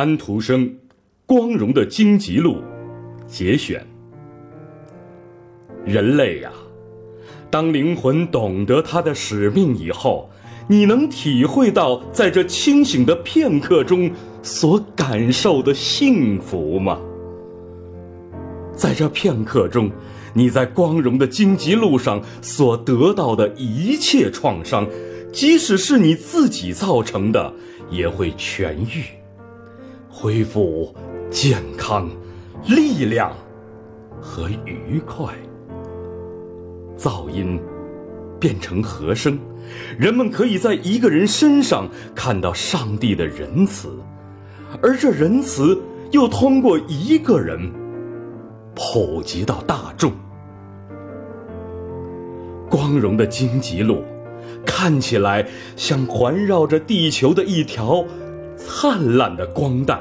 安徒生《光荣的荆棘路》节选。人类呀，当灵魂懂得他的使命以后，你能体会到在这清醒的片刻中所感受的幸福吗？在这片刻中，你在光荣的荆棘路上所得到的一切创伤，即使是你自己造成的，也会痊愈，恢复健康、力量和愉快。噪音变成和声，人们可以在一个人身上看到上帝的仁慈，而这仁慈又通过一个人。普及到大众，光荣的荆棘路，看起来像环绕着地球的一条灿烂的光带。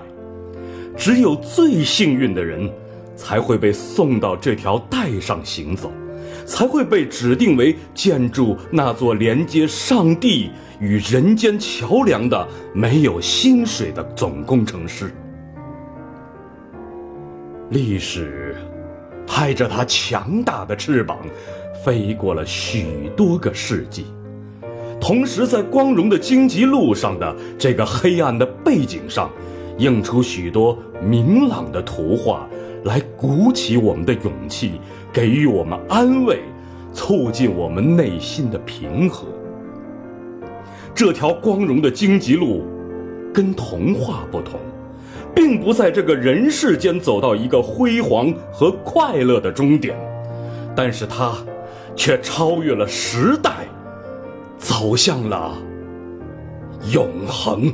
只有最幸运的人，才会被送到这条带上行走，才会被指定为建筑那座连接上帝与人间桥梁的没有薪水的总工程师。历史拍着它强大的翅膀，飞过了许多个世纪。同时，在光荣的荆棘路上的这个黑暗的背景上，映出许多明朗的图画，来鼓起我们的勇气，给予我们安慰，促进我们内心的平和。这条光荣的荆棘路，跟童话不同。并不在这个人世间走到一个辉煌和快乐的终点，但是它却超越了时代，走向了永恒。